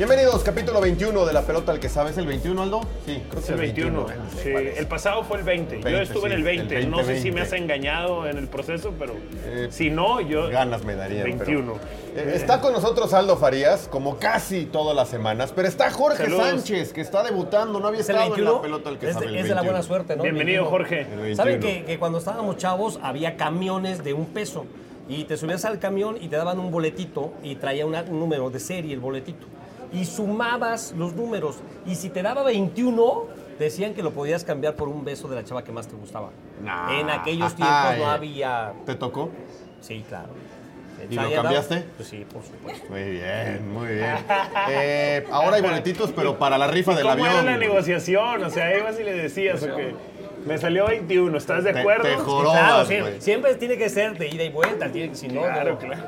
Bienvenidos, capítulo 21 de La Pelota al que sabes, el 21, Aldo. Sí, creo que Es el 21. sí. El pasado fue el 20. 20, yo estuve en sí, el 20. el no sé 20, si me has 20. engañado en el proceso, pero Eh, si no, yo. Ganas me darían. pero- 21. Eh, está con nosotros Aldo Farías, como casi todas las semanas, pero está Jorge Saludos. Sánchez, que está debutando, no había estado en 21. La Pelota al que es, sabe. de, el es de la 21. buena suerte, ¿no? Bienvenido, 21. Jorge. 21. Saben que, que cuando estábamos chavos había camiones de un peso y te subías al camión y te daban un boletito y traía una- un número de serie el boletito. Y sumabas los números y si te daba 21, decían que lo podías cambiar por un beso de la chava que más te gustaba. Nah. En aquellos tiempos no había... ¿Te tocó? Sí, claro. ¿Y lo cambiaste? Pues sí, por supuesto. Muy bien, muy bien. Eh, ahora hay boletitos, pero para la rifa del ¿Cómo avión. era la negociación? O sea, ibas y le decías, ok, me salió 21, ¿estás de acuerdo? te. Claro, siempre, tiene que ser de ida y vuelta, tiene si no, Claro, no. claro.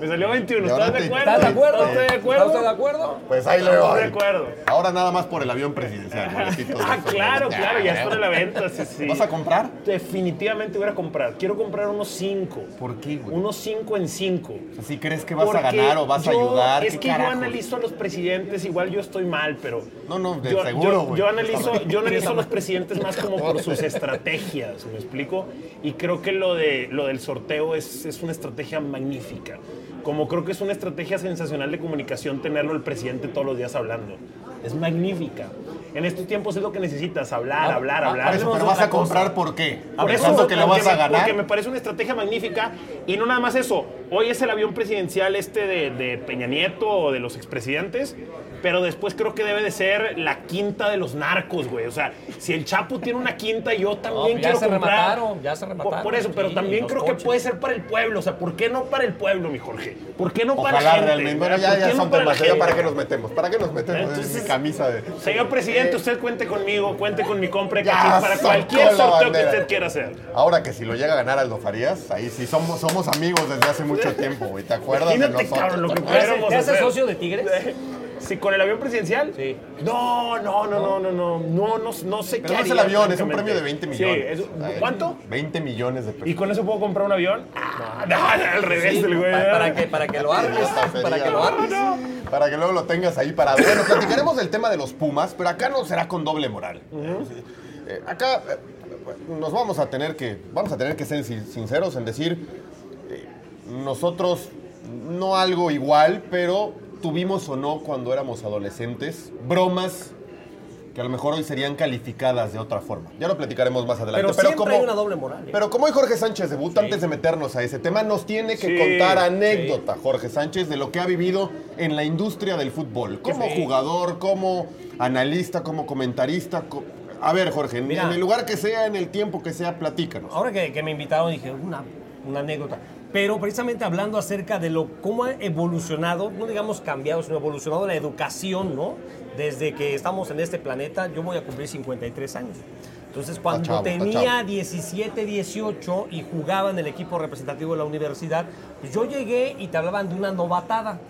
Me salió 21, Y ahora ¿estás de acuerdo? ¿Estás de acuerdo? ¿Estás de ¿Está acuerdo? usted de acuerdo? Pues ahí Estamos voy. de acuerdo. Ahora nada más por el avión presidencial. Ah, claro, claro, ya está en la venta, sí, sí. ¿Vas a comprar? Definitivamente voy a comprar. Quiero comprar unos 5. ¿Por qué, güey? Unos 5 en 5. ¿Así crees que vas a ganar o vas a yo- ayudar? Es ¿Qué que carajos? yo analizo a los presidentes, igual yo estoy mal, pero. No, no, de yo, seguro, yo- güey. Yo, analizo, yo analizo a los presidentes más como por sus estrategias, ¿me explico? Y creo que lo, de, lo del sorteo es, es una estrategia magnífica. Como creo que es una estrategia sensacional de comunicación tenerlo el presidente todos los días hablando. Es magnífica. En estos tiempos es lo que necesitas, hablar, hablar, Ah, hablar. por eso, pero vas a otra cosa. comprar por qué. Por eso, que lo porque vas a me- ganar. Porque me parece una estrategia magnífica. Y no nada más eso. Hoy es el avión presidencial este de, de Peña Nieto o de los expresidentes. Pero después creo que debe de ser la quinta de los narcos, güey. O sea, si el Chapo tiene una quinta, yo también pues ya quiero se comprar. remataron, ya se remataron, Por, por eso, pero sí, también creo que puede ser para el pueblo. O sea, ¿por qué no para el pueblo, mi Jorge? ¿Por qué no para Ojalá la gente? realmente. Bueno, ¿Por ya, ya no son para temas. ¿Ya para gente? qué nos metemos? ¿Para qué nos metemos? Entonces- en mi camisa de. Señor presidente, usted cuente conmigo, cuente con mi compra aquí para cualquier sorteo que usted quiera hacer. Ahora que si lo llega a ganar Aldo Farías, ahí sí somos, somos amigos desde hace mucho tiempo, güey. ¿Te acuerdas de Imagínate, nosotros? cabrón, lo que ¿Te haces- pudiéramos ¿Te haces hacer. socio de Tigres? Sí, con el avión presidencial. Sí. No, no, no, no, no, no, no, no, no sé Pero qué no es el avión, es un premio de 20 millones. Sí, es- ¿cuánto? 20 millones de pesos. ¿Y con eso puedo comprar un avión? Ah, no, al revés, Sí, el güey. para, para que, para que lo armes, para que lo armes. Para que luego lo tengas ahí parado. Bueno, platicaremos del tema de los Pumas, pero acá no será con doble moral. Eh, acá eh, nos vamos a tener que vamos a tener que ser sin- sinceros en decir eh, nosotros no algo igual, pero tuvimos o no cuando éramos adolescentes bromas que a lo mejor hoy serían calificadas de otra forma. Ya lo platicaremos más adelante. Pero, siempre hay una doble moral. ¿eh? Pero como hoy Jorge Sánchez debuta, antes de meternos a ese tema, nos tiene que Sí, contar anécdota, Jorge Sánchez, de lo que ha vivido en la industria del fútbol. Como Sí. jugador, como analista, como comentarista. co- A ver, Jorge, Mira. en el lugar que sea, en el tiempo que sea, platícanos. Ahora que, que me invitaron dije, una, una anécdota. Pero precisamente hablando acerca de lo cómo ha evolucionado, no digamos cambiado, sino evolucionado la educación, ¿no? Desde que estamos en este planeta, yo voy a cumplir 53 años. Entonces, cuando chavo, tenía chavo. 17, 18 y jugaba en el equipo representativo de la universidad, pues yo llegué y te hablaban de una novatada.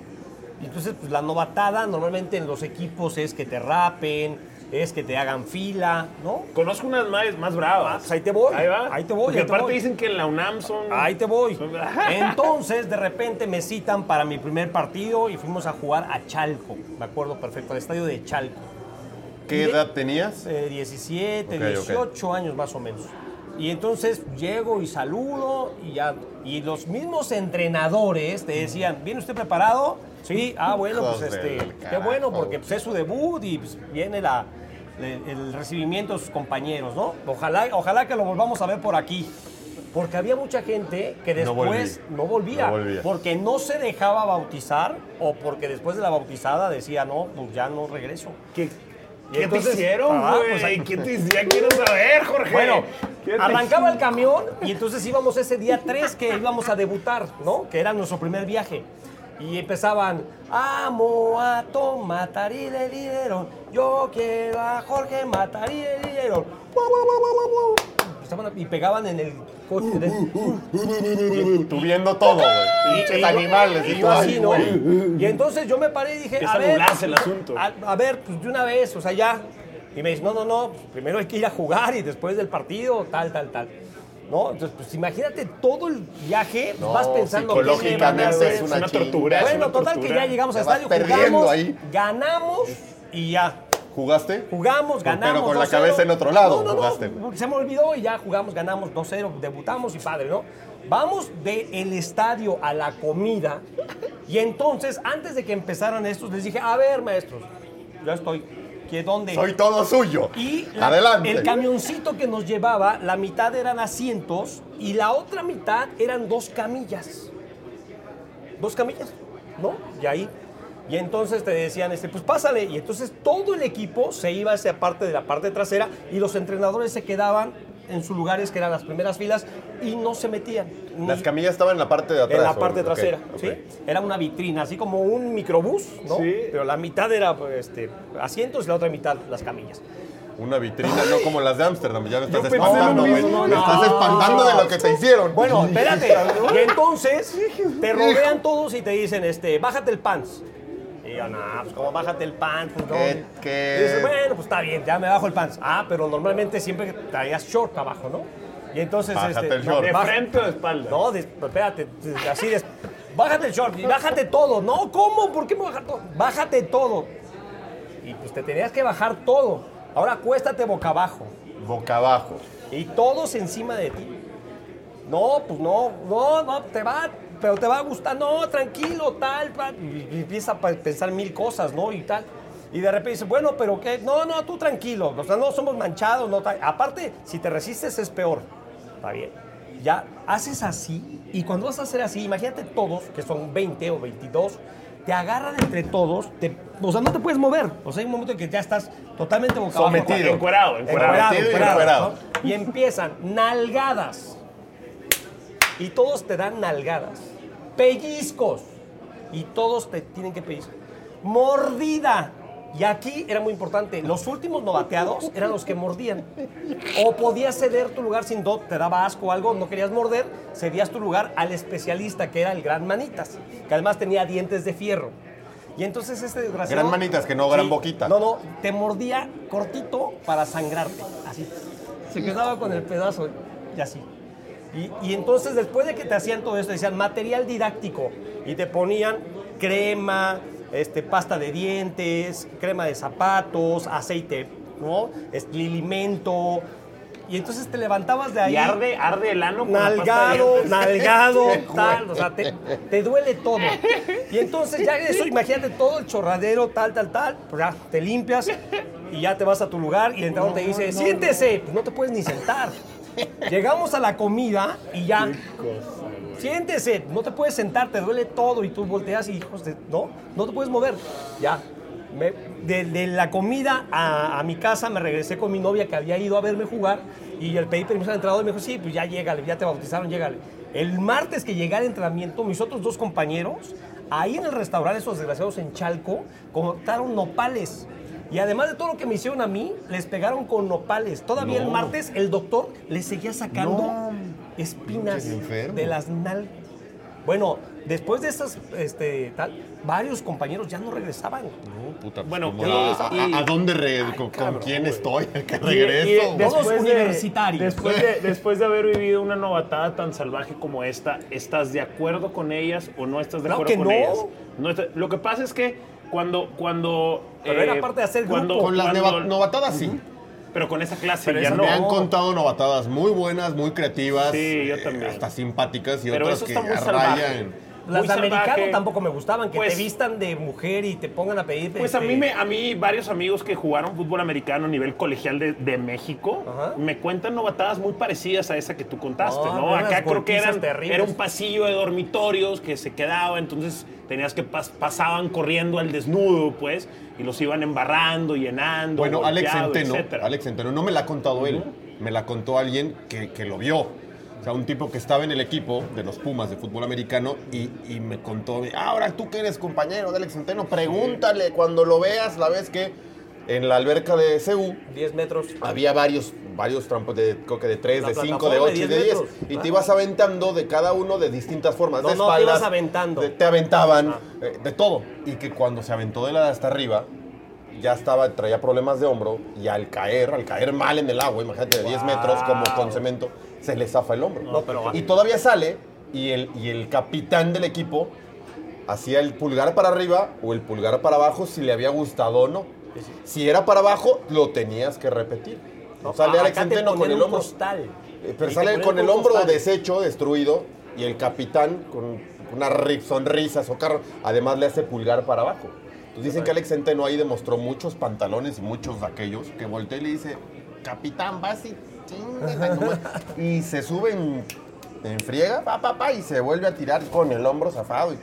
Entonces, pues la novatada normalmente en los equipos es que te rapen, es que te hagan fila, ¿no? Conozco unas más, más bravas. Ah, pues ahí te voy, Ahí va. ahí te voy, Porque ahí te aparte voy. dicen que en la UNAM son. Ahí te voy. son- Entonces, de repente me citan para mi primer partido y fuimos a jugar a Chalco. Me acuerdo perfecto, al estadio de Chalco. ¿Qué edad tenías? Eh, 17, Ok, ok. 18 años más o menos. Y entonces llego y saludo y ya. Y los mismos entrenadores te decían, ¿viene usted preparado? Sí, ah, bueno, pues este, qué bueno, porque pues, es su debut y pues, viene la, el, el recibimiento de sus compañeros, ¿no? Ojalá, ojalá que lo volvamos a ver por aquí. Porque había mucha gente que No después volví. no volvía, No volvía. porque no se dejaba bautizar o porque después de la bautizada decía, no, pues ya no regreso. ¿Qué, Y qué entonces- te hicieron, Ah, güey? pues, ahí- ¿Qué te hicieron? Quiero saber, Jorge. Bueno, ¿Qué te arrancaba el camión y entonces íbamos ese día 3 que íbamos a debutar, ¿no? Que era nuestro primer viaje. Y empezaban, amo a Tom, matarí de lidero. Yo quiero a Jorge, matarí de lidero. Guau, guau, guau, guau, guau. Empezaban a- Y pegaban en el coche. de- Tú viendo todo, güey. Pinches y animales. Y ay, así. Y entonces yo me paré y dije, a ver. nublarse el asunto. A, a ver, pues de una vez, o sea, ya. Y me dice, no, no, no, pues, primero hay que ir a jugar y después del partido, tal, tal, tal. ¿No? Entonces, pues imagínate todo el viaje, pues, No, vas pensando psicológicamente hacer. es una, una tortura. Bueno, una total tortura. que ya llegamos al estadio, perdiendo jugamos, ahí. ganamos y ya. ¿Jugaste? Jugamos, Pero ganamos. con la 2-0. cabeza en otro lado No, no, no, jugaste. porque se me olvidó y ya jugamos, ganamos 2-0, debutamos y padre, ¿no? Vamos del estadio a la comida y entonces, antes de que empezaran estos, les dije, a ver, maestros, ya estoy, ¿qué dónde? Soy todo suyo. Y la- Adelante. el camioncito que nos llevaba, la mitad eran asientos y la otra mitad eran dos camillas. Dos camillas, ¿no? Y ahí. Y entonces te decían, este, pues pásale. Y entonces todo el equipo se iba a esa parte de la parte trasera y los entrenadores se quedaban en sus lugares, que eran las primeras filas, y no se metían. Las camillas estaban en la parte de atrás. en la parte trasera. ¿sí? Era una vitrina, así como un microbús, ¿no? Sí. Pero la mitad era pues, este, asientos y la otra mitad las camillas. Una vitrina, no como las de Ámsterdam. Ya me estás pensé espantando, güey. Me estás espantando no. de lo que te hicieron. Bueno, espérate. Y entonces te rodean todos y te dicen, este, bájate el pants. Y yo, no, pues como bájate el pants, pues no. ¿Qué- qué? Y dices, bueno, pues está bien, ya me bajo el pants. Ah, pero normalmente siempre traías short abajo, ¿no? Y entonces, Bájate este, el short. ¿De frente o de espalda? No, de- espérate, así de, bájate el short y bájate todo. No, ¿cómo? ¿Por qué me bajar todo? Bájate todo. Y pues te tenías que bajar todo. Ahora acuéstate boca abajo. Boca abajo. Y todos encima de ti. No, pues no, no, no, te va, pero te va a gustar, no, tranquilo, tal. Y, empieza a pensar mil cosas, ¿no? Y tal. Y de repente dice, bueno, pero qué, no, no, tú tranquilo, o sea, no somos manchados, no. Aparte, si te resistes es peor. Está bien. Ya haces así, y cuando vas a hacer así, imagínate todos, que son 20 o 22, te agarran entre todos, te, o sea, no te puedes mover. O sea, hay un momento en que ya estás totalmente boca abajo. Sometido. Encuerado, encuerado. Sometido encuerado. ¿no? Y empiezan nalgadas. Y todos te dan nalgadas. Pellizcos. Y todos te tienen que pellizcar. Mordida. Y aquí era muy importante. Los últimos novateados eran los que mordían. O podías ceder tu lugar sin do, te daba asco o algo, no querías morder, cedías tu lugar al especialista que era el Gran Manitas, que además tenía dientes de fierro. Y entonces este desgraciado. Gran manitas, que no gran boquita. No, no, te mordía cortito para sangrarte. Así. Se quedaba con el pedazo y así. Y, y entonces después de que te hacían todo esto, decían material didáctico. Y te ponían crema, este, pasta de dientes, crema de zapatos, aceite, ¿no? Lilimento. Y entonces te levantabas de ahí. Y arde, arde el ano con la pasta de Nalgado, nalgado, tal, o sea, te, te duele todo. Y entonces ya eso, imagínate todo el chorradero, tal, tal, tal, pues ya te limpias y ya te vas a tu lugar y el entrenador te dice, siéntese, pues no te puedes ni sentar. Llegamos a la comida y ya, siéntese, no te puedes sentar, te duele todo y tú volteas y hijos de, no, no te puedes mover. Ya, me- de, de la comida a, a mi casa me regresé con mi novia que había ido a verme jugar y el pedí permiso al entrenador y me dijo, sí, pues ya llégale, ya te bautizaron, llégale. El martes que llegué al entrenamiento, mis otros dos compañeros, ahí en el restaurante, esos desgraciados en Chalco, cortaron nopales. Y además de todo lo que me hicieron a mí, les pegaron con nopales. Todavía el martes el doctor les seguía sacando espinas de las nalgas. Bueno, después de esas, este, tal, varios compañeros ya no regresaban. No, puta, pues, Bueno, ¿cómo? y- ¿a, a- y- a dónde re- con, con cabrón, quién güey. estoy? ¿A qué Y- y regreso? Todos después de- universitarios. Después de, después de haber vivido una novatada tan salvaje como esta, ¿estás de acuerdo con ellas o no estás de Claro acuerdo que con no. ellas? No lo que pasa es que cuando... cuando eh, Pero era parte de hacer grupo. con las cuando- novatadas sí. Pero con esa clase Pero ya no. Me han contado novatadas muy buenas, muy creativas. Sí, yo eh, también. hasta simpáticas y Pero otras eso que está muy rayan. Las Muy de americano salvaje. tampoco me gustaban, que Pues- te vistan de mujer y te pongan a pedir. Pues a este, mí, me, a mí varios amigos que jugaron fútbol americano a nivel colegial de, de México Ajá. me cuentan novatadas muy parecidas a esa que tú contaste, No, Acá creo que eran, terribles. era un pasillo de dormitorios que se quedaba, entonces tenías que pas- pasaban corriendo al desnudo, pues, y los iban embarrando, llenando, Bueno, Alex Centeno, etcétera. Alex Centeno, no me la ha contado él, me la contó alguien que, que lo vio. Sea, un tipo que estaba en el equipo de los Pumas de fútbol americano y, y me contó, ahora tú que eres compañero de Alex Centeno, pregúntale cuando lo veas, la vez que en la alberca de CEU 10 metros. había varios, varios trampos de, creo que de 3, La de 5, de plataforma 8 de y 10 de 10. metros. Y Ah. te ibas aventando de cada uno de distintas formas. No, de no, te ibas aventando. de- te aventaban, Ah. eh, de todo. Y que cuando se aventó de la de hasta arriba, ya estaba, traía problemas de hombro y al caer, al caer mal en el agua, imagínate, de 10 metros como con cemento, se le zafa el hombro. No, pero- y todavía sale y el, y el capitán del equipo hacía el pulgar para arriba o el pulgar para abajo si le había gustado o no. Si era para abajo, lo tenías que repetir. No, sale Alex Centeno con el hombro. costal. Eh, Pero sale con el hombro costal. deshecho, destruido, y el capitán con una ri- sonrisa, socarro, además le hace pulgar para abajo. Entonces dicen que Alex Centeno ahí demostró muchos pantalones y muchos de aquellos, que voltea y le dice, capitán, vas y chinga, nomás". Y se sube en, en friega, pa, pa, pa, y se vuelve a tirar con el hombro zafado. y-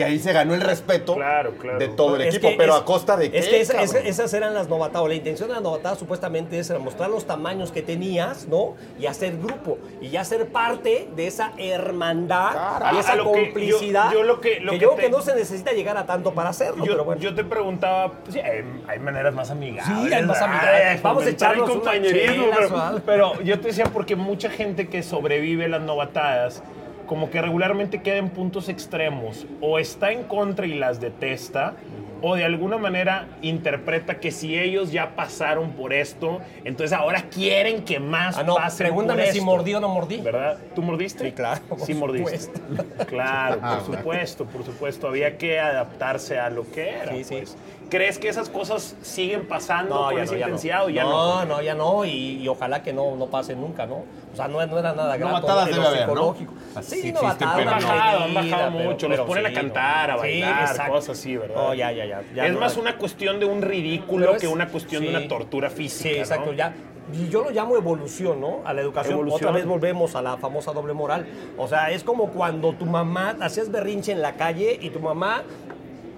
que ahí se ganó el respeto Claro, claro. de todo el Es equipo, que pero es- a costa de qué, Es que esa- cabrón? esa- esas eran las novatadas. La intención de la novatada supuestamente es mostrar los tamaños que tenías, ¿no? Y hacer grupo. Y ya ser parte de esa hermandad Claro. y A esa lo que yo- complicidad. yo lo que- lo que que yo creo te- que no se necesita llegar a tanto para hacerlo, Yo, pero bueno. yo te preguntaba, pues, sí, hay, hay maneras más amigables. Sí, hay más amigables. Vamos a unas compañerismo, chelas pero, pero yo te decía porque mucha gente que sobrevive las novatadas, como que regularmente queda en puntos extremos, o está en contra y las detesta, o de alguna manera interpreta que si ellos ya pasaron por esto, entonces ahora quieren que más Ah, no, pasen pregúntame por si esto. mordí o no mordí. ¿Verdad? ¿Tú mordiste? Sí, claro, por Sí, mordiste. supuesto. Claro, Ah, por supuesto, por supuesto. Había que adaptarse a lo que era. Sí, sí. pues. ¿Crees que esas cosas siguen pasando No, con ya esa no, ya intensidad o ya no, no? no, ya no, y, y ojalá que no, no pase nunca, ¿no? O sea, no, no era nada grato. Novatadas en debe lo haber, ¿no? psicológico. Así Sí, sí novatadas, existen, Han no. bajado, han bajado pero- mucho. Los pero ponen a cantar, no. a bailar, cosas así, ¿verdad? No, ya, ya, ya. ya es no más una cuestión de un ridículo es- que una cuestión de una tortura física. Sí, exacto, ¿no? ya. Y yo lo llamo evolución, ¿no? A la educación. Evolución. Otra vez volvemos a la famosa doble moral. O sea, es como cuando tu mamá hacías berrinche en la calle y tu mamá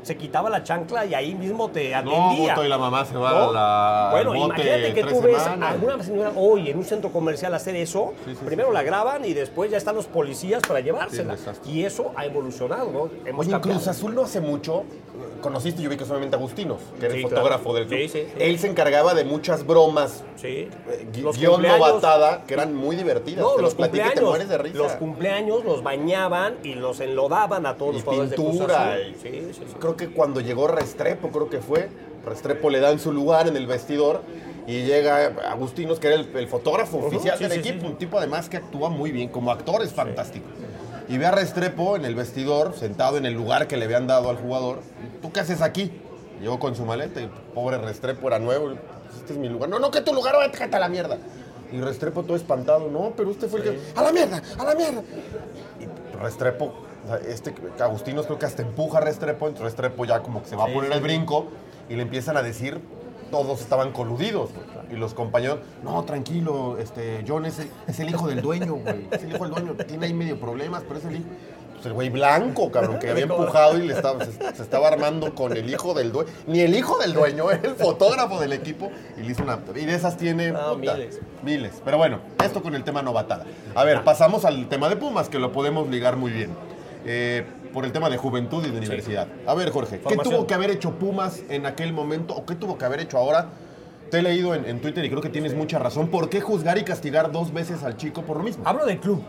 se quitaba la chancla y ahí mismo te atendía. Boto, y la mamá se va ¿no? a la- Bueno, bote imagínate que tú ves a alguna señora hoy en un centro comercial hacer eso. Sí, sí, primero sí. la graban y después ya están los policías para llevársela. Y eso ha evolucionado, ¿no? Hemos Oye, en cambiado. Cruz Azul no hace mucho, conociste, yo vi que solamente Agustinos, que era Sí, claro. fotógrafo del club. Sí, sí. Él se encargaba de muchas bromas, Sí. eh, gui- Los guion novatada, que eran muy divertidas. No, Te los te cumpleaños, mueres de risa. los cumpleaños los bañaban y los enlodaban a todos y los jugadores de Cruz pintura. Azul. y-. Creo que cuando llegó Restrepo, creo que fue, Restrepo le dan su lugar en el vestidor y llega Agustinos, que era el, el fotógrafo oficial del equipo, un tipo además que actúa muy bien, como actor es fantástico. Y ve a Restrepo en el vestidor, sentado en el lugar que le habían dado al jugador. ¿Tú qué haces aquí? Llegó con su maleta y pobre Restrepo era nuevo. Este es mi lugar. No, no, que tu lugar, vete a la mierda. Y Restrepo todo espantado, no, pero usted fue el que. ¡A la mierda! ¡A la mierda! Y Restrepo, este Agustinos creo que hasta empuja a Restrepo, entonces Restrepo ya como que se va a poner el brinco y le empiezan a decir. Todos estaban coludidos. Y los compañeros, no, tranquilo, este, John es el, es el hijo del dueño, güey. Es el hijo del dueño. Tiene ahí medio problemas, pero es el hijo. Pues el güey blanco, cabrón, que había empujado y le estaba, se, se estaba armando con el hijo del dueño. Ni el hijo del dueño, era el fotógrafo del equipo. Y le hizo una. Y de esas tiene. No, puta, miles. Miles. Pero bueno, esto con el tema novatada. A ver, pasamos al tema de Pumas, que lo podemos ligar muy bien. Eh, por el tema de juventud y de universidad. A ver, Jorge, ¿qué tuvo que haber hecho Pumas en aquel momento o qué tuvo que haber hecho ahora? Te he leído en, en Twitter y creo que tienes mucha razón. ¿Por qué juzgar y castigar dos veces al chico por lo mismo? Hablo del club.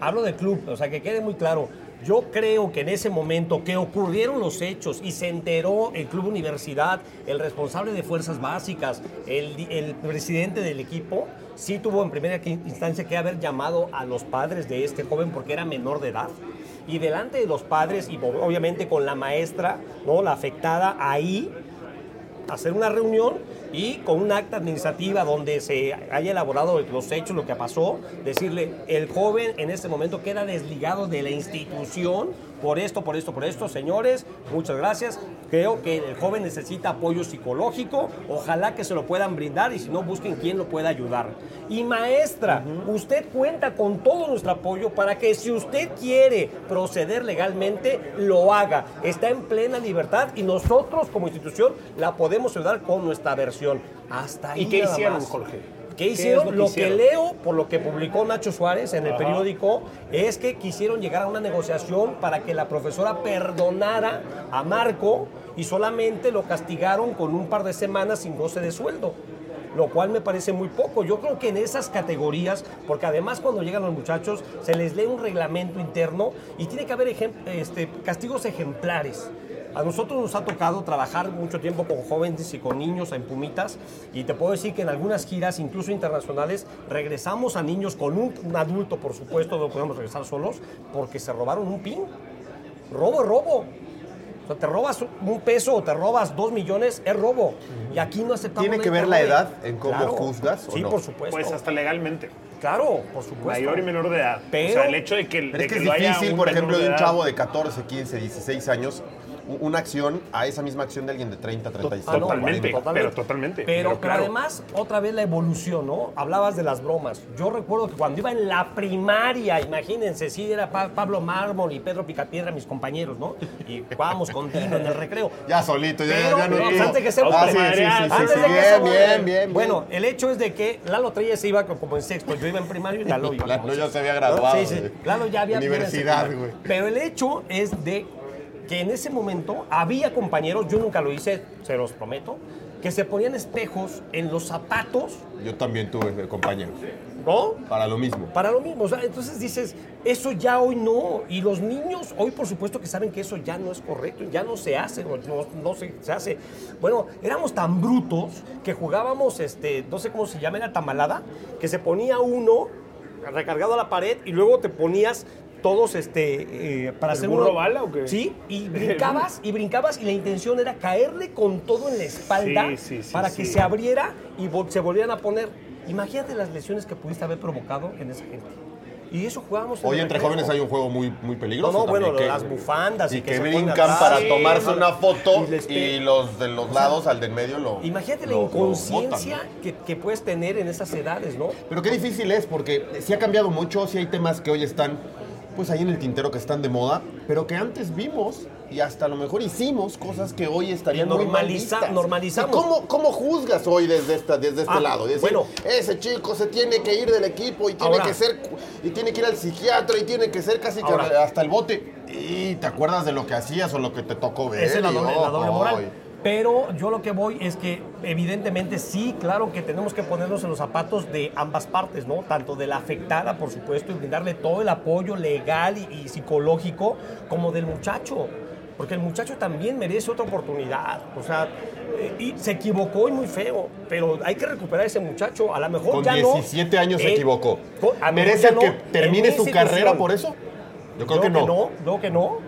Hablo del club. O sea, que quede muy claro. Yo creo que en ese momento que ocurrieron los hechos y se enteró el Club Universidad, el responsable de fuerzas básicas, el, presidente del equipo, sí tuvo en primera instancia que haber llamado a los padres de este joven porque era menor de edad. Y delante de los padres y ob- obviamente con la maestra, ¿no? la afectada, ahí hacer una reunión y con un acta administrativa donde se haya elaborado los hechos, lo que pasó, decirle, el joven en este momento queda desligado de la institución por esto, por esto, por esto, señores, muchas gracias. Creo que el joven necesita apoyo psicológico, ojalá que se lo puedan brindar y si no, busquen quién lo pueda ayudar. Y maestra, usted cuenta con todo nuestro apoyo para que si usted quiere proceder legalmente, lo haga. Está en plena libertad y nosotros como institución la podemos ayudar con nuestra versión. Hasta ahí ¿Y qué hicieron, más. Jorge? ¿Qué ¿Qué es hicieron? lo que lo hicieron? que leo, por lo que publicó Nacho Suárez en el Ajá. periódico, es que quisieron llegar a una negociación para que la profesora perdonara a Marco y solamente lo castigaron con un par de semanas sin goce de sueldo. Lo cual me parece muy poco. Yo creo que en esas categorías, porque además cuando llegan los muchachos se les lee un reglamento interno y tiene que haber este, castigos ejemplares. A nosotros nos ha tocado trabajar mucho tiempo con jóvenes y con niños en Pumitas y te puedo decir que en algunas giras, incluso internacionales, regresamos a niños con un, un adulto, por supuesto, no podemos regresar solos, porque se robaron un pin. Robo es robo. O sea, te robas un peso o te robas dos millones, es robo. Y aquí no aceptamos ¿Tiene que ver la edad en cómo Claro. juzgas o Sí, no? por supuesto. Pues hasta legalmente. Claro, por supuesto. Mayor y menor de edad. Pero- o sea, el hecho de que, Pero de es que que es difícil, por ejemplo, de un chavo de 14, 15, 16 años, una acción a esa misma acción de alguien de 30, 35. Ah, no, Totalmente. 40. pero totalmente, Pero, pero pero claro. además, otra vez la evolución, ¿no? Hablabas de las bromas. Yo recuerdo que cuando iba en la primaria, imagínense, sí, era Pa- Pablo Mármol y Pedro Picapiedra, mis compañeros, ¿no? Y jugábamos con Tino en el recreo. Ya solito, ya, Pero, ya no. pero antes de que se Ah, sí, sí, sí, sí, Antes sí, de que bien, se bien, bien, bien. Bueno, el hecho es de que Lalo Treyes se iba como en sexto, yo iba en primario y Lalo iba Lalo ya se había graduado Sí, sí. Lalo ya había universidad, güey. Pero el hecho es de que en ese momento había compañeros, yo nunca lo hice, se los prometo, que se ponían espejos en los zapatos, Yo también tuve eh, compañeros. ¿no? Para lo mismo. Para lo mismo, o sea, entonces dices, eso ya hoy no. Y los niños hoy por supuesto que saben que eso ya no es correcto, ya no se hace, no, no se, se hace. Bueno, éramos tan brutos que jugábamos, este, no sé cómo se llama, era tamalada, que se ponía uno recargado a la pared y luego te ponías todos este eh, para ¿El hacer burro uno- bala o qué? Sí, y brincabas y brincabas y la intención era caerle con todo en la espalda Sí, sí, sí, para sí. que se abriera y vol- se volvieran a poner. Imagínate las lesiones que pudiste haber provocado en esa gente. Y eso jugábamos. en Hoy entre jóvenes hay un juego muy, muy peligroso. No, no, bueno, las bufandas y Y que que, se ponen brincan atrás. para tomarse una foto y los de los lados al del medio lo. Imagínate la lo- inconsciencia botan, ¿no? que, que puedes tener en esas edades, ¿no? Pero qué difícil es, porque sí ha cambiado mucho, sí hay temas que hoy están, pues ahí en el tintero que están de moda, pero que antes vimos y hasta a lo mejor hicimos cosas que hoy estarían muy mal Normaliza- vistas. normalizamos. ¿Y ¿Cómo, ¿Cómo juzgas hoy desde, esta, desde este Ah, lado? Decir, bueno. ese chico se tiene que ir del equipo y tiene Ahora. que ser, y tiene que ir al psiquiatra y tiene que ser casi que hasta el bote. Y te acuerdas de lo que hacías o lo que te tocó ver. Esa es la doble, oh, la doble. Pero yo lo que voy es que evidentemente sí, claro que tenemos que ponernos en los zapatos de ambas partes, ¿no? Tanto de la afectada, por supuesto, y brindarle todo el apoyo legal y, y psicológico, como del muchacho. Porque el muchacho también merece otra oportunidad. O sea, eh, y se equivocó y muy feo, pero hay que recuperar a ese muchacho. A lo mejor Con ya no. 17 años se Él- equivocó. ¿Merece no que termine mi su carrera por eso? Yo creo Yo que no. no, creo que no.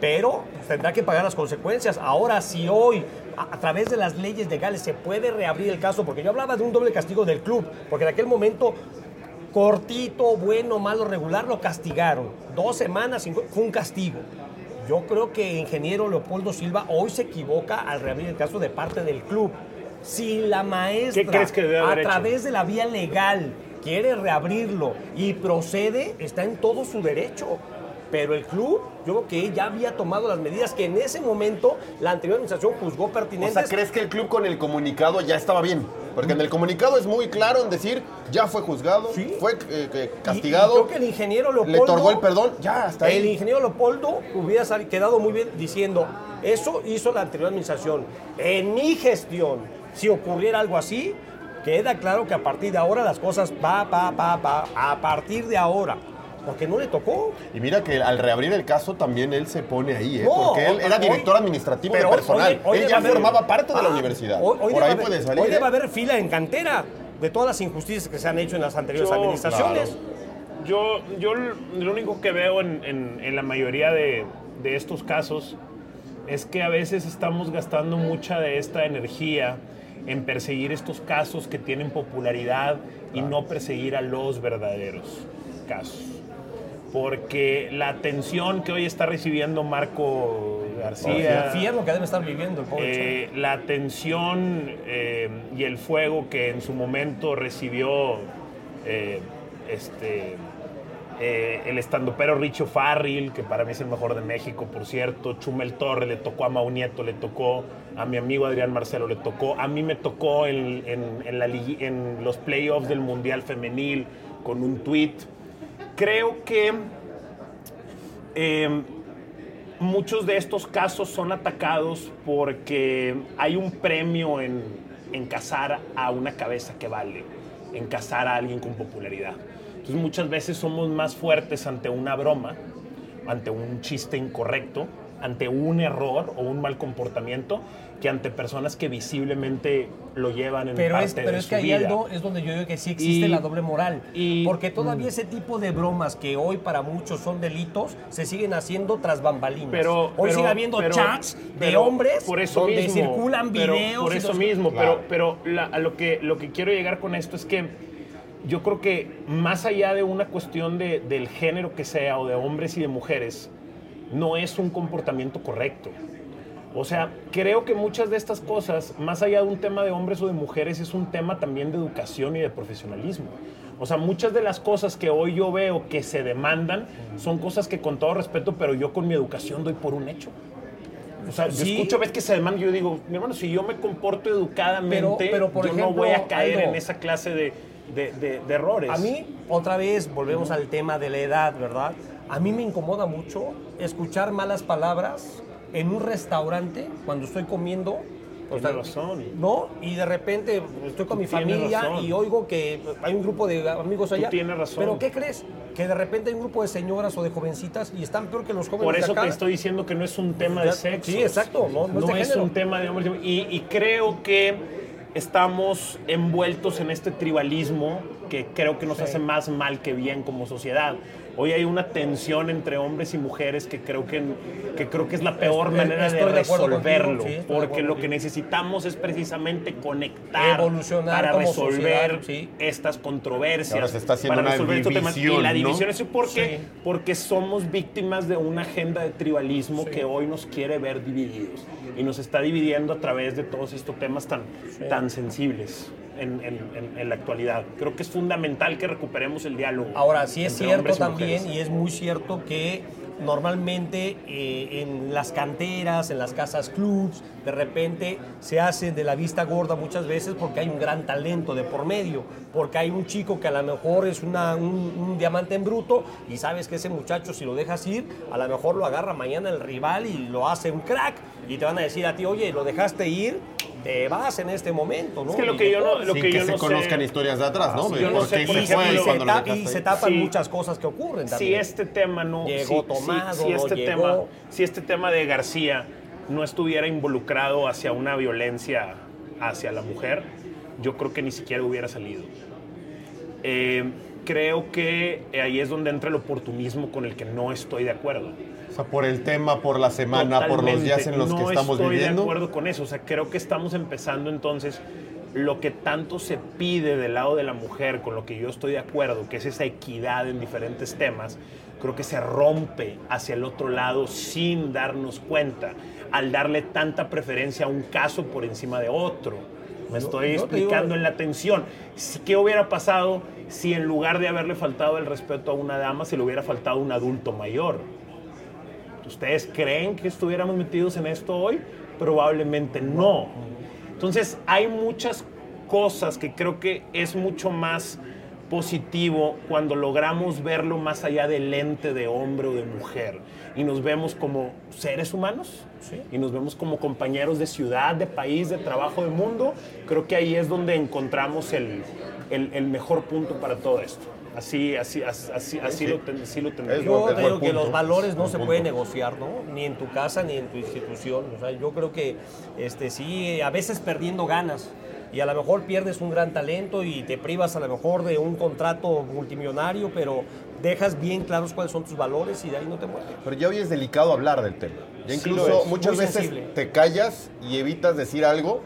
pero tendrá que pagar las consecuencias. Ahora, si hoy, a, a través de las leyes legales, se puede reabrir el caso, porque yo hablaba de un doble castigo del club, porque en aquel momento cortito, bueno, malo, regular, lo castigaron. Dos semanas, cinco- fue un castigo. Yo creo que ingeniero Leopoldo Silva hoy se equivoca al reabrir el caso de parte del club. Si la maestra, ¿Qué crees que debe a hecho? través de la vía legal, quiere reabrirlo y procede, está en todo su derecho. Pero el club, yo creo que ya había tomado las medidas que en ese momento la anterior administración juzgó O pertinentes. sea, ¿crees que el club con el comunicado ya estaba bien? Porque en el comunicado es muy claro en decir, ya fue juzgado, Sí. fue eh, eh, Y- y castigado, creo que el ingeniero Leopoldo. le otorgó el perdón, ya, hasta El ahí. ingeniero Leopoldo hubiera quedado muy bien diciendo, eso hizo la anterior administración. En mi gestión, si ocurriera algo así, queda claro que a partir de ahora las cosas va, va, va, va, a partir de ahora. Porque no le tocó. Y mira que al reabrir el caso también él se pone ahí, ¿eh? No, porque él era hoy- director administrativo pero de personal. hoy- hoy él ya haber- formaba parte de la Ah, universidad. Hoy, hoy Por debe ahí haber- puede salir. Hoy debe ¿eh? haber fila en cantera de todas las injusticias que se han hecho en las anteriores Yo- administraciones. Yo, yo lo único que veo en, en- en la mayoría de, de estos casos es que a veces estamos gastando mucha de esta energía en perseguir estos casos que tienen popularidad y no perseguir a los verdaderos casos. Porque la atención que hoy está recibiendo Marco García, El infierno que debe estar viviendo el pobre eh, la atención eh, y el fuego que en su momento recibió eh, este, el estandopero Richo Farril, que para mí es el mejor de México, por cierto, Chumel Torre, le tocó a Mau Nieto, le tocó a mi amigo Adrián Marcelo, le tocó, a mí me tocó en, en- en la ligui- en los playoffs del Mundial Femenil con un tweet. Creo que eh, muchos de estos casos son atacados porque hay un premio en, en cazar a una cabeza que vale, en cazar a alguien con popularidad. Entonces muchas veces somos más fuertes ante una broma, ante un chiste incorrecto, ante un error o un mal comportamiento, que ante personas que visiblemente lo llevan en Pero parte es, pero de es su que ahí vida. Aldo, es donde yo digo que sí existe Y- la doble moral. y- porque todavía mm. ese tipo de bromas que hoy para muchos son delitos, se siguen haciendo tras bambalinas. Pero, hoy pero- sigue habiendo pero- chats de pero hombres por eso donde mismo, circulan pero videos. por y eso los- mismo, Claro. pero, pero la- a lo que, lo que quiero llegar con esto es que yo creo que más allá de una cuestión de- del género que sea o de hombres y de mujeres, no es un comportamiento correcto. O sea, creo que muchas de estas cosas, más allá de un tema de hombres o de mujeres, es un tema también de educación y de profesionalismo. O sea, muchas de las cosas que hoy yo veo que se demandan son cosas que con todo respeto, pero yo con mi educación doy por un hecho. O sea, yo Sí. escucho ves que se demanda yo digo, mi hermano, si yo me comporto educadamente, Pero- pero, por yo no voy a caer en esa clase de, de- de- de errores. A mí, otra vez, volvemos al tema de la edad, ¿verdad? A mí me incomoda mucho escuchar malas palabras en un restaurante cuando estoy comiendo. o Tienes razón. ¿No? Y de repente estoy con mi familia razón. y oigo que hay un grupo de amigos allá. tienes razón. Pero ¿qué crees? Que de repente hay un grupo de señoras o de jovencitas y están peor que los jóvenes Por de eso acá. te estoy diciendo que no es un tema de sexo. sí, exacto, no- no es de un tema de hombres. Y, y creo que estamos envueltos en este tribalismo que creo que nos Sí. hace más mal que bien como sociedad. Hoy hay una tensión entre hombres y mujeres que creo que, que, creo que es la peor Estoy- manera de estoy de acuerdo contigo, resolverlo. sí, porque lo que necesitamos es precisamente conectar Evolucionar para resolver sociedad, sí. estas controversias. Ahora se está haciendo para una resolver estos temas. Y división, la ¿no? división es porque, Sí. porque somos víctimas de una agenda de tribalismo que hoy nos quiere ver divididos y nos está dividiendo a través de todos estos temas tan, tan sensibles en, en- en- la actualidad. Creo que es fundamental que recuperemos el diálogo. Ahora, sí es cierto y también, mujeres. y es muy cierto que normalmente eh, en las canteras, en las casas clubs, de repente se hace de la vista gorda muchas veces porque hay un gran talento de por medio, porque hay un chico que a lo mejor es una- un, un diamante en bruto y sabes que ese muchacho si lo dejas ir, a lo mejor lo agarra mañana el rival y lo hace un crack y te van a decir a ti, oye, lo dejaste ir, te vas en este momento, ¿no? Es que lo que yo no- lo Sin que que, yo se no sé- conozcan historias de atrás, ¿no? Ah, sí, yo no sé, se fue y se y se tapan Sí. muchas cosas que ocurren si también. este tema no Llegó si- tomado, si, si este no tema llegó. si este tema de García no estuviera involucrado hacia una violencia hacia la mujer yo creo que ni siquiera hubiera salido Eh, creo que ahí es donde entra el oportunismo con el que no estoy de acuerdo. O sea, por el tema, por la semana, por los días en los no que estamos estoy viviendo. de acuerdo con eso. O sea, creo que estamos empezando entonces lo que tanto se pide del lado de la mujer, con lo que yo estoy de acuerdo, que es esa equidad en diferentes temas, creo que se rompe hacia el otro lado sin darnos cuenta, al darle tanta preferencia a un caso por encima de otro. Me estoy digo- explicando en la atención. Si- ¿Qué hubiera pasado si en lugar de haberle faltado el respeto a una dama, se le hubiera faltado un adulto mayor? ¿Ustedes creen que estuviéramos metidos en esto hoy? Probablemente no. Entonces, hay muchas cosas que creo que es mucho más positivo cuando logramos verlo más allá del lente de hombre o de mujer y nos vemos como seres humanos y nos vemos como compañeros de ciudad, de país, de trabajo, de mundo. Creo que ahí es donde encontramos el, el- el mejor punto para todo esto. Así, así, así, así, así lo, ten- así lo tendría. Yo buen te digo que punto. los valores no se punto. pueden negociar, ¿no? Ni en tu casa ni en tu institución. O sea, yo creo que este, sí, a veces perdiendo ganas. Y a lo mejor pierdes un gran talento y te privas a lo mejor de un contrato multimillonario, pero dejas bien claros cuáles son tus valores y de ahí no te mueves. Pero ya hoy es delicado hablar del tema. Ya incluso muchas muy veces sensible. te callas y evitas decir algo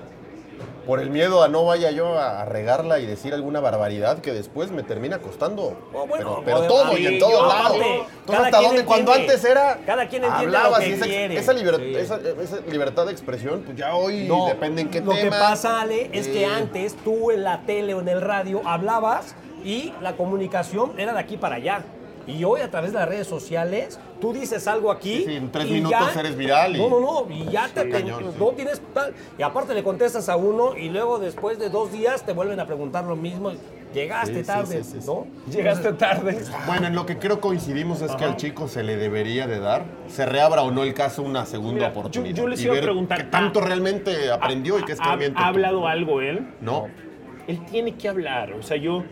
por el miedo a no vaya yo a regarla y decir alguna barbaridad que después me termina costando. Oh, bueno, pero todo y en todos lados. Entonces, cada hasta quien donde cuando antes era Cada quien entiende hablabas lo que y esa, quiere. esa, liber- Sí. esa- esa libertad de expresión, pues ya hoy No, depende en qué lo tema. que pasa, Ale, es que antes tú en la tele o en el radio hablabas y la comunicación era de aquí para allá. Y hoy a través de las redes sociales, tú dices algo aquí. Sí, sí, en tres y minutos ya- eres viral y- No, no, no. Y ya te, te- cañón, sí. no tienes tal. Y aparte le contestas a uno y luego después de dos días te vuelven a preguntar lo mismo. Llegaste tarde, sí, sí, sí. ¿no? Llegaste tarde. Bueno, en lo que creo coincidimos es que al chico se le debería de dar, se reabra o no el caso, una segunda Mira, yo- oportunidad. yo les y iba a preguntar, qué tanto ¿ha- realmente aprendió y qué ¿Ha, escarmiento ha hablado algo él? No. Él tiene que hablar. O sea, yo,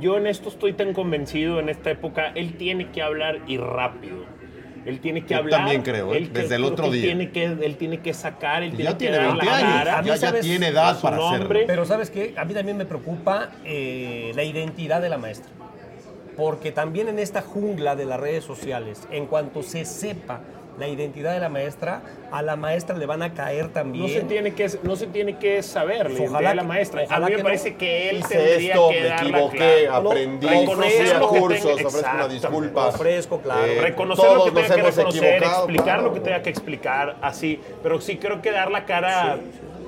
yo en esto estoy tan convencido en esta época. Él tiene que hablar y rápido. Él tiene que Yo hablar. también creo, ¿eh? Él Desde el otro día. Tiene que, él tiene que sacar, él Y tiene ya que tiene dar 20 la años, cara. Ya, ya tiene edad para hacerlo. Pero ¿sabes qué? A mí también me preocupa eh, la identidad de la maestra. Porque también en esta jungla de las redes sociales, en cuanto se sepa la identidad de la maestra, a la maestra le van a caer también. No se, tiene que, no se tiene que saber la Ojalá identidad de la maestra. A ojalá mí me que no. parece que él Hice tendría esto, que me dar equivoqué, aprendí, que cursos, tenga- ofrezco una disculpa. Ofrezco, claro. Eh, reconocer lo que todos nos tenga que hemos reconocer, equivocado, explicar claro. lo que tenga que explicar, así. Pero sí creo que dar la cara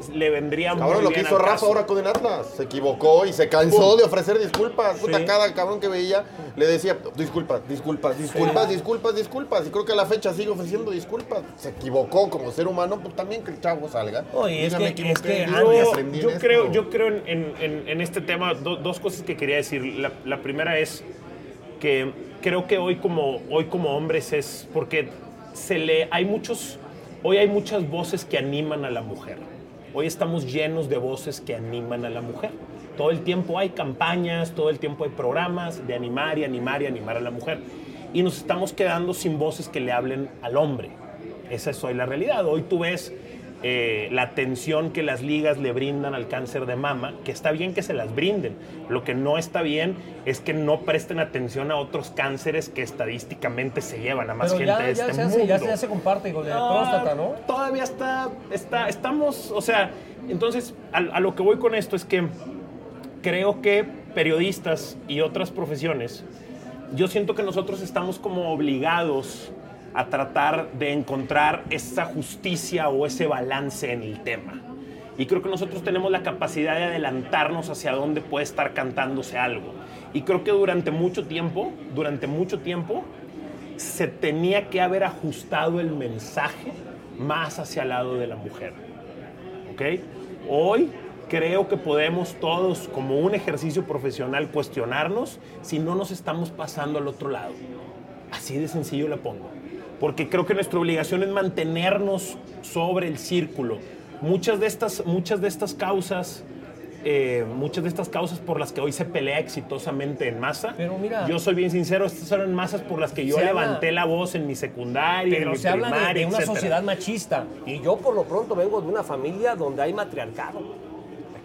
le vendría Cabrón, muy lo que hizo Rafa caso. ahora con el Atlas. Se equivocó y se cansó Pum. de ofrecer disculpas. Puta, Sí. cada cabrón que veía le decía disculpas, disculpas, disculpas, disculpas, disculpas. Y creo que a la fecha sigue ofreciendo disculpas. Se equivocó como ser humano, pues también que el chavo salga. Oye, es que- me equivoqué, es que yo yo creo, yo creo en, en- en- en este tema do- dos cosas que quería decir. La, la primera es que creo que hoy como, hoy como hombres es porque se le, hay muchos, hoy hay muchas voces que animan a la mujer. Hoy estamos llenos de voces que animan a la mujer. Todo el tiempo hay campañas, todo el tiempo hay programas de animar y animar y animar a la mujer. Y nos estamos quedando sin voces que le hablen al hombre. Esa es hoy la realidad. Hoy tú ves eh, la atención que las ligas le brindan al cáncer de mama, que está bien que se las brinden. Lo que no está bien es que no presten atención a otros cánceres que estadísticamente se llevan a más Pero gente ya, de ya este se hace, mundo. ya, se- ya se comparte con Ah, próstata, ¿no? Todavía está, está, estamos, o sea, entonces a, a lo que voy con esto es que creo que periodistas y otras profesiones, yo siento que nosotros estamos como obligados a tratar de encontrar esa justicia o ese balance en el tema. Y creo que nosotros tenemos la capacidad de adelantarnos hacia dónde puede estar cantándose algo. Y creo que durante mucho tiempo, durante mucho tiempo, se tenía que haber ajustado el mensaje más hacia el lado de la mujer. ¿Ok? Hoy creo que podemos todos, como un ejercicio profesional, cuestionarnos si no nos estamos pasando al otro lado. Así de sencillo le pongo. Porque creo que nuestra obligación es mantenernos sobre el círculo. Muchas de estas, muchas de estas causas, eh, muchas de estas causas por las que hoy se pelea exitosamente en masa. Pero mira- yo soy bien sincero, estas eran masas por las que yo Se habla- levanté la voz en mi secundaria, en Pero mi se habla de, primaria, de una etcétera. sociedad machista. Y yo por lo pronto vengo de una familia donde hay matriarcado.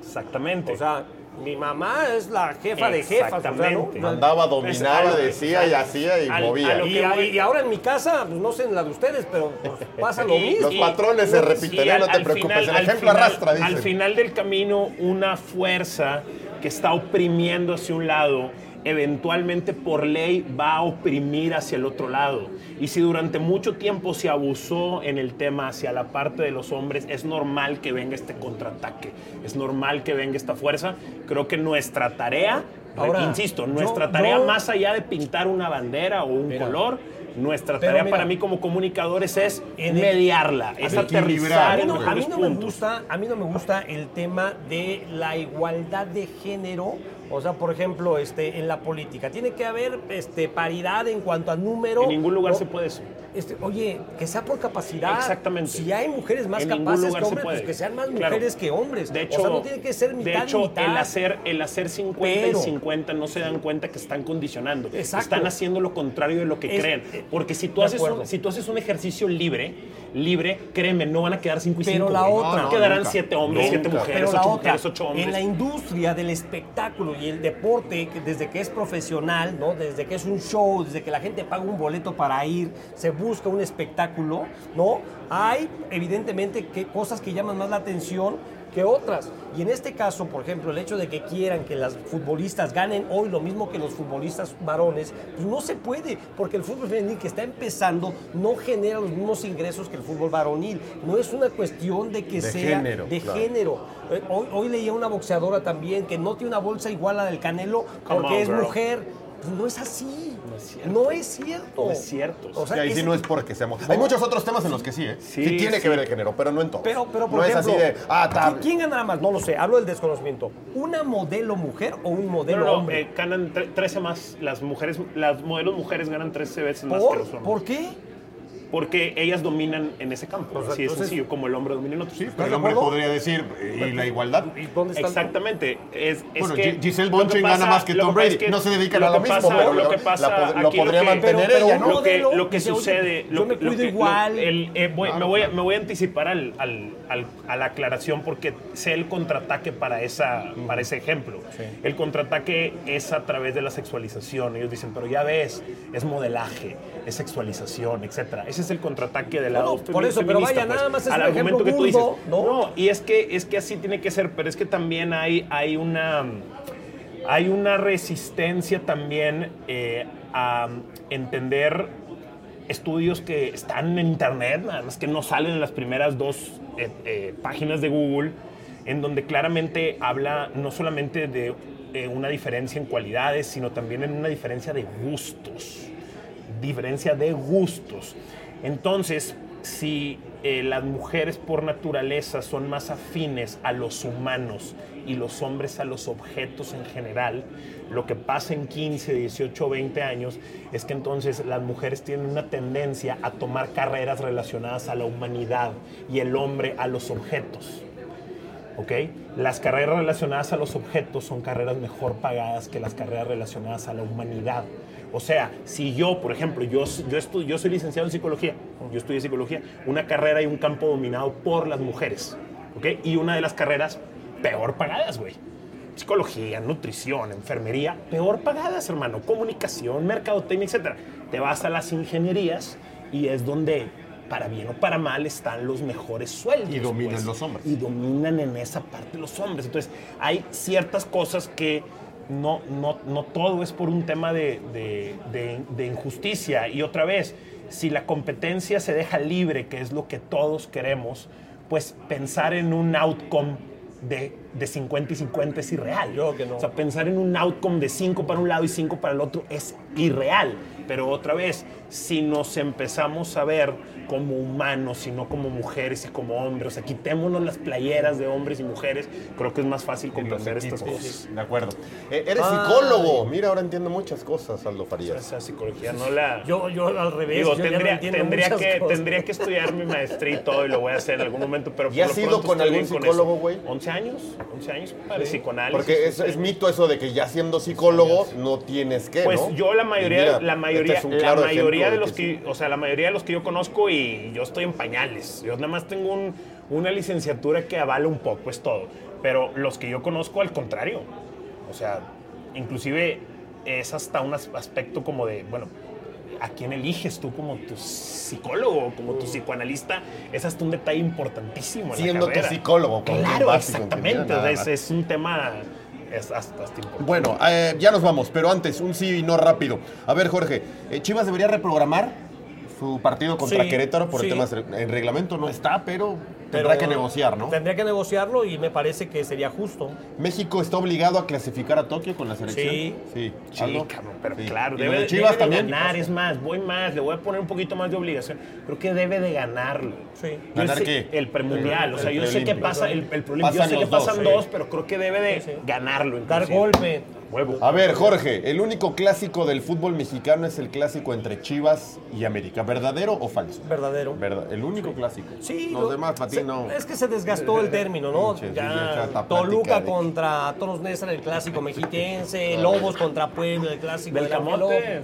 Exactamente. O sea, Mi mamá es la jefa de jefas. o sea, ¿no? Exactamente. Mandaba, Entonces, dominaba, decía y hacía y al- movía. Y, que voy- y ahora en mi casa, pues no sé en la de ustedes, pero pues, pasa lo mismo. Los patrones se repiten, ¿eh? no te preocupes, el ejemplo arrastra, dicen. Al final del camino, una fuerza que está oprimiendo hacia un lado, eventualmente por ley va a oprimir hacia el otro lado. Y si durante mucho tiempo se abusó en el tema hacia la parte de los hombres, es normal que venga este contraataque, es normal que venga esta fuerza. Creo que nuestra tarea, Ahora, insisto, yo- nuestra tarea yo- más allá de pintar una bandera o un Mira. color, nuestra Pero tarea mira, para mí como comunicadores es en el- mediarla, es aterrizar A mí, no, a mí no me gusta, a mí no me gusta el tema de la igualdad de género. O sea, por ejemplo, este, en la política tiene que haber este, paridad en cuanto a número. En ningún lugar ¿no? se puede eso. Este, oye, que sea por capacidad. Exactamente. Si hay mujeres más En capaces lugar que se hombres, puede. pues que sean más Claro. mujeres que hombres. De hecho, o sea, no tiene que ser mitad de hecho mitad. el hacer el hacer 50 Pero- y 50 no se dan cuenta que están condicionando. Exacto. Están haciendo lo contrario de lo que Es- creen. eh, Porque si tú haces un, si tú haces un ejercicio libre, libre, créeme, no van a quedar 5 y 5. Pero la otra- No, quedarán nunca. 7 hombres, 7 Nunca. mujeres, Pero 8 la otra, mujeres, 8 hombres. en la industria del espectáculo y el deporte, que desde que es profesional, ¿no? desde que es un show, desde que la gente paga un boleto para ir, se busca un espectáculo, ¿no? Hay evidentemente que cosas que llaman más la atención que otras. Y en este caso, por ejemplo, el hecho de que quieran que las futbolistas ganen hoy lo mismo que los futbolistas varones, pues no se puede, porque el fútbol femenil que está empezando no genera los mismos ingresos que el fútbol varonil. No es una cuestión de que De sea género, de claro. género. Eh, Hoy, hoy leía una boxeadora también que no tiene una bolsa igual a la del Canelo porque on, es girl. mujer. Pues no es así. No es cierto. No es cierto. No es cierto. O sea, Y ahí sí no es porque seamos. Hay muchos otros temas en los que sí, ¿eh? Sí, Sí, tiene sí. que ver el género, pero no en todos. Pero, pero por no ejemplo, es así de. Ah, tal. ¿qui- ¿quién ganará más? No lo sé. Hablo del desconocimiento. ¿Una modelo mujer o un modelo no, no, hombre? eh, ganan tre- 13 más. Las mujeres, las modelos mujeres ganan 13 veces más que los hombres. ¿Por qué? Porque ellas dominan en ese campo. O sea, Así es entonces- sencillo, como el hombre domina en otros. Pero ¿Estás el hombre podría decir, ¿y la igualdad? ¿Y dónde está el- Exactamente. Es, es Bueno, que Gi- Giselle lo Bündchen gana más que lo Tom Brady. es que No se dedican lo a lo mismo, pasa- pero lo lo- que la pasa pod- lo podría que- mantener pero ella, un ¿no? Lo que, lo que sucede, yo lo me lo cuido que- igual. lo- el- eh, voy- Claro, me, voy a, claro. me voy a anticipar al, al- al- a la aclaración porque sé el contraataque para, esa, para ese ejemplo. El contraataque es a través de la sexualización. Ellos dicen, pero ya ves, es modelaje, es sexualización, etc. Ese es el contraataque del lado No, por eso, pero feminista, vaya, pues, nada más es al un argumento que tú dices. ¿no? y es que, es que así tiene que ser, pero es que también hay, hay una hay una resistencia también eh, a entender estudios que están en internet, nada más que no salen en las primeras dos eh, eh, páginas de Google, en donde claramente habla no solamente de una diferencia en cualidades, sino también en una diferencia de gustos. Diferencia de gustos. Entonces, si eh, las mujeres por naturaleza son más afines a los humanos y los hombres a los objetos en general, lo que pasa en 15, 18, 20 años es que entonces las mujeres tienen una tendencia a tomar carreras relacionadas a la humanidad y el hombre a los objetos. ¿ok? Las carreras relacionadas a los objetos son carreras mejor pagadas que las carreras relacionadas a la humanidad. O sea, si yo, por ejemplo, yo, yo, estu- yo soy licenciado en psicología, yo estudié psicología, una carrera y un campo dominado por las mujeres, ¿ok? Y una de las carreras peor pagadas, güey. Psicología, nutrición, enfermería, peor pagadas, hermano. Comunicación, mercadotecnia, etc. Te vas a las ingenierías y es donde, para bien o para mal, están los mejores sueldos. Y dominan pues. los hombres. Y dominan en esa parte los hombres. Entonces, hay ciertas cosas que no, no, no todo es por un tema de, de- de- de injusticia. Y otra vez, si la competencia se deja libre, que es lo que todos queremos, pues pensar en un outcome de, de 50 y 50 es irreal. Yo que no. O sea, pensar en un outcome de 5 para un lado y 5 para el otro es irreal. Pero otra vez, si nos empezamos a ver como humanos y no como mujeres y como hombres, o sea, quitémonos las playeras de hombres y mujeres, creo que es más fácil Y comprender estas cosas. De acuerdo. Eh, eres Ay. psicólogo. Mira, ahora entiendo muchas cosas, Aldo Farías. Esa psicología no la... Yo, yo al revés. Digo, yo ya no tendría, tendría, que, cosas. tendría que estudiar mi maestría y todo, y lo voy a hacer en algún momento, pero ¿Ya por has lo ido con algún psicólogo, güey? 11 años, 11 años para psicoanálisis. Porque es, 11 es mito eso de que ya siendo psicólogo no tienes que, Pues ¿no? yo la mayoría, mira, la mayoría, este es la mayoría de los que, o sea, la mayoría de los que yo conozco y yo estoy en pañales. Yo nada más tengo un- una licenciatura que avala un poco, es todo. Pero los que yo conozco, al contrario, O sea, inclusive es hasta un as- aspecto como de, bueno, ¿a quién eliges tú como tu psicólogo, como tu psicoanalista? Es hasta un detalle importantísimo en Siendo la tu psicólogo, Claro, básico, exactamente. O sea, es, un tema es hasta, hasta importante. Bueno, eh, ya nos vamos, pero antes, un sí y no rápido. A ver, Jorge, eh, Chivas debería reprogramar su partido contra Sí, Querétaro por sí. el tema en reglamento no está, pero tendrá que negociar, ¿no? Tendría que negociarlo y me parece que sería justo. México está obligado a clasificar a Tokio con la selección. Sí. Sí, Sí, Aldo? cabrón, pero Sí. claro, ¿Y lo debe, de Chivas debe de también. ganar, es más, voy más, le voy a poner un poquito más de obligación. Creo que debe de ganarlo. Sí. ¿Ganar sé- qué? El premundial, o sea, El yo sé que pasa el, el problema, yo sé que dos, pasan sí. dos, pero creo que debe de Sí, sí. ganarlo. Dar inclusive. golpe. Huevo. A ver, Jorge, el único clásico del fútbol mexicano es el clásico entre Chivas y América. ¿Verdadero o falso? Verdadero. Verdad, el único clásico. Sí, Los lo- demás, se- no. Es que se desgastó el término, ¿no? Ya, Toluca contra Toros Neza, el clásico mexiquense, Lobos contra Puebla, el clásico Del camote.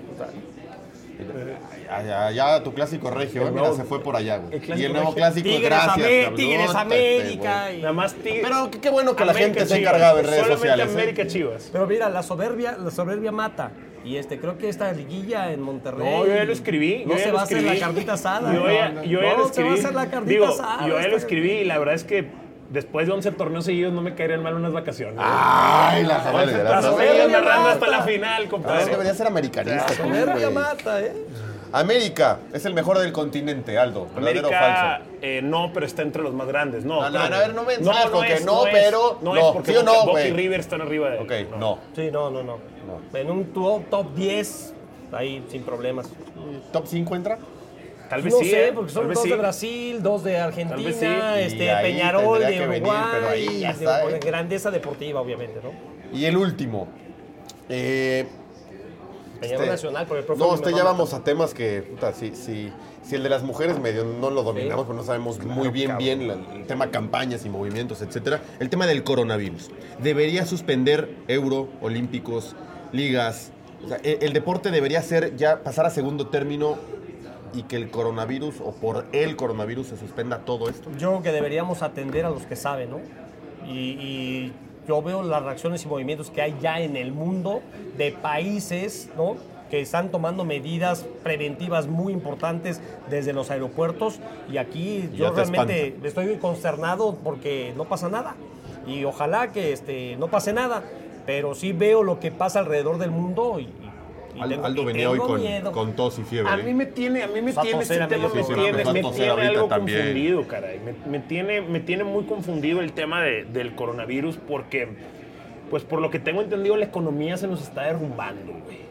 Ya, ya, ya, tu clásico regio, eh, mira, nuevo- se fue por allá, güey. Y el nuevo regio. clásico, Tigres, gracias. Amé-. Tigres América. este, y- Nada más Tigre- Pero qué- qué bueno que la gente se ha encargado en redes Solamente sociales. ¿eh? América Chivas. Pero mira, la soberbia, la soberbia mata. Y este, creo que esta liguilla en Monterrey. No, yo ya lo escribí. No se lo va a hacer escribí. la carnita asada. Yo ya, No, yo ya no, lo se va a hacer la carnita Digo, asada. yo ya lo escribí y la verdad es que después de 11 torneos seguidos no me caerían mal unas vacaciones. Ay, la la seguidos narrando mata. hasta la final, Ah, compadre. debería ser americanista. güey. mata, ¿eh? América es el mejor del continente, Aldo. ¿Verdadero o América, falso? eh, no, pero está entre los más grandes. No, No, no, a ver, no me ensayes con que es, no, es. pero No, no. es porque ¿Sí o no, Boca, y River están arriba de Ok, no. Sí, no, no, no. En un top, top 10, ahí sin problemas. ¿Top 5 entra? Tal vez no sí. sé, eh, porque son dos sí. de Brasil, dos de Argentina, sí. Este, Peñarol de venir, Uruguay, pero ahí ya de- está, ¿eh? de grandeza deportiva, obviamente, ¿no? Y el último. Eh, Peñarol este- Nacional, por el profe No, usted ya a vamos a temas que, puta, si, si, si el de las mujeres medio no lo dominamos, pues no sabemos muy bien, bien la- el tema campañas y movimientos, etcétera. El tema del coronavirus. ¿Debería suspender Euro, Olímpicos, ligas? O sea, el, el deporte debería ser ya pasar a segundo término y que el coronavirus o por el coronavirus se suspenda todo esto. Yo creo que deberíamos atender a los que saben, ¿no? Y, y yo veo las reacciones y movimientos que hay ya en el mundo de países, ¿no? Que están tomando medidas preventivas muy importantes desde los aeropuertos y aquí Y yo realmente espanta. estoy consternado porque no pasa nada y ojalá que este, no pase nada, pero sí veo lo que pasa alrededor del mundo y, y Al- tengo- Aldo y venía hoy tengo con, tos y fiebre. A mí me tiene, a mí me tiene este tema, me tiene, me tiene algo también. confundido, caray. Me, me tiene, me tiene muy confundido el tema de- del coronavirus porque, pues por lo que tengo entendido, la economía se nos está derrumbando, güey.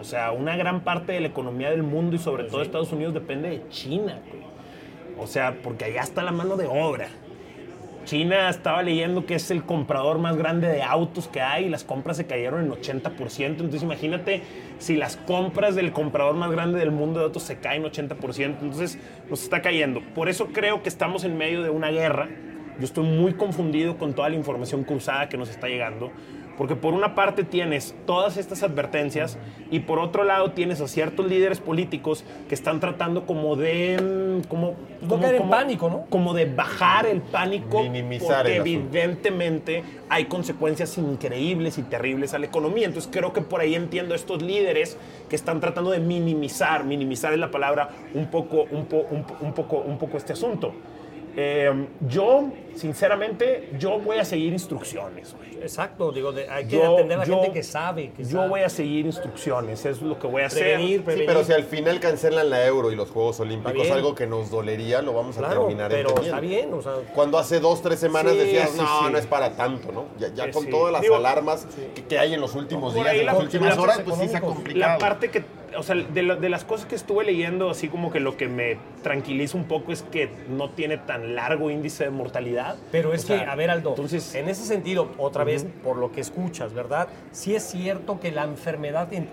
O sea, una gran parte de la economía del mundo y sobre todo Estados Unidos depende de China, güey. O sea, porque allá está la mano de obra. China estaba leyendo que es el comprador más grande de autos que hay y las compras se cayeron en 80%. Entonces imagínate si las compras del comprador más grande del mundo de autos se caen 80%. Entonces nos está cayendo. Por eso creo que estamos en medio de una guerra. Yo estoy muy confundido con toda la información cruzada que nos está llegando. Porque por una parte tienes todas estas advertencias y por otro lado tienes a ciertos líderes políticos que están tratando como de... mm, Como, No como- caer en como- pánico, ¿no? como de bajar el pánico Minimizar porque el asunto. evidentemente hay consecuencias increíbles y terribles a la economía. Entonces creo que por ahí entiendo a estos líderes que están tratando de minimizar, minimizar es la palabra, un poco, un, po- un po- un poco, un poco este asunto. Eh, yo, sinceramente, yo voy a seguir instrucciones. güey. Exacto, digo, de- hay que Yo- atender a la yo- gente que sabe. Que Yo sabe. voy a seguir instrucciones, es lo que voy a hacer. Prevenir, Sí, pero si al final cancelan la Euro y los Juegos Olímpicos, algo que nos dolería, lo vamos a Claro, terminar pero entendiendo. está bien, o sea, Cuando hace dos, tres semanas Sí, decías, sí, no, sí. no es para tanto, ¿no? Ya, ya Sí, con sí. todas las Digo, alarmas que, que hay en los últimos días, en las la- últimas horas, pues sí se ha complicado. La parte que, o sea, de, la- de las cosas que estuve leyendo, así como que lo que me tranquiliza un poco es que no tiene tan largo índice de mortalidad. Pero es O que, sea, a ver, Aldo, entonces- en ese sentido, otra vez, por lo que escuchas, ¿verdad? Sí es cierto que la enfermedad en-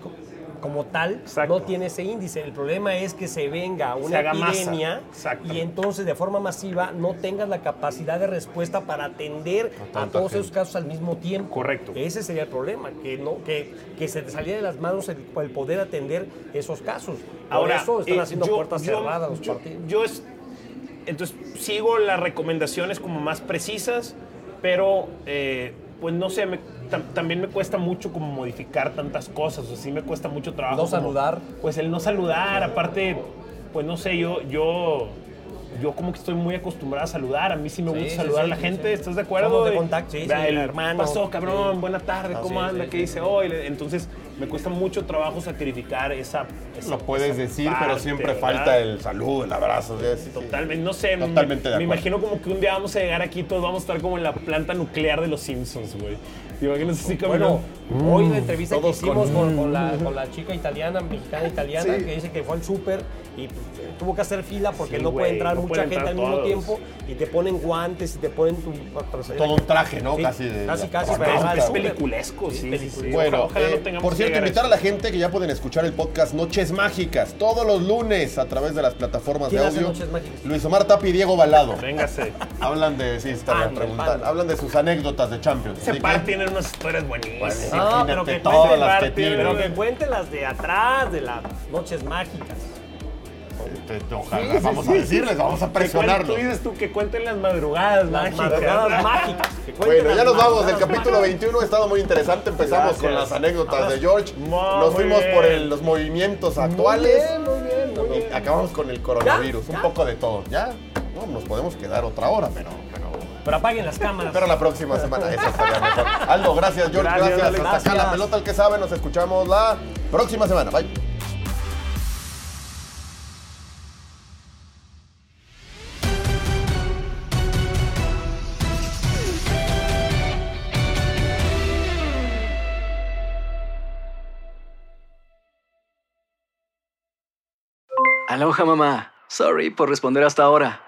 como tal Exacto. no tiene ese índice. El problema es que se venga una masa. epidemia y entonces de forma masiva no tengas la capacidad de respuesta para atender a, todos gente. esos casos al mismo tiempo. Correcto. Ese sería el problema, que, no, que, que se te saliera de las manos el, el poder atender esos casos. Por Ahora, eso están eh, haciendo yo- puertas yo- cerradas los yo- partidos. yo es- entonces sigo las recomendaciones como más precisas, pero eh, pues no sé, me- tam- también me cuesta mucho como modificar tantas cosas, o sea, sí me cuesta mucho trabajo. No como- saludar. Pues el no saludar, aparte, pues no sé, yo, yo, yo como que estoy muy acostumbrado a saludar, a mí sí me gusta sí, saludar sí, a la sí, gente, sí. ¿estás de acuerdo? Somos de De- contacto, sí, el hermano. pasó, cabrón, Sí. buena tarde, Ah, ¿cómo sí, anda? sí, ¿Qué sí, dice sí. hoy? Entonces me cuesta mucho trabajo sacrificar esa... esa- Lo puedes esa decir, pero siempre ¿verdad? falta el saludo, el abrazo. sí. Totalmente, no sé, me- Totalmente de me, acuerdo. imagino como que un día vamos a llegar aquí, todos vamos a estar como en la planta nuclear de los Simpsons, güey. ¿Te imaginas así Bueno, hoy la entrevista que hicimos con- con, la, con la chica italiana, mexicana italiana, Sí. que dice que fue al súper y pues, tuvo que hacer fila porque Sí, no puede entrar no mucha gente entrar al mismo todos. tiempo y te ponen guantes y te ponen tu... Todo un traje, ¿no? Sí, Casi de- casi, casi, pero es súper. peliculesco, sí, sí, sí. Bueno, Ojalá eh, no por cierto, invitar a la gente que ya pueden escuchar el podcast Noches Mágicas todos los lunes a través de las plataformas de ¿Quién hace audio. Noches Mágicas? Luis Omar Tapi y Diego Balado. Véngase. Hablan de, sí, está panda. Hablan de sus anécdotas de Champions. Ese Así par que- tiene unas historias buenísimas. Pues, No, pero que todas cuente, las que pero tiene. que cuente las de atrás, de las noches mágicas. Ojalá, vamos a decirles, vamos a presionarlos. Tú dices tú que cuenten las madrugadas Las mágicas. madrugadas mágicas. que Bueno, ya nos vamos madrugadas capítulo mágicas. 21, ha estado muy interesante. Empezamos Gracias. con las anécdotas de George. Muy Nos fuimos bien. por el- los movimientos actuales. bien, muy bien, muy y bien. acabamos con el coronavirus. ¿Ya? Un poco de todo. Ya, no, nos podemos quedar otra hora, pero, pero, Pero apaguen las cámaras. pero la próxima semana. Eso estaría mejor. Aldo, gracias, George. Gracias. Hasta acá la pelota, el que sabe. Nos escuchamos la próxima semana. Bye. Aloha mamá. Sorry por responder hasta ahora.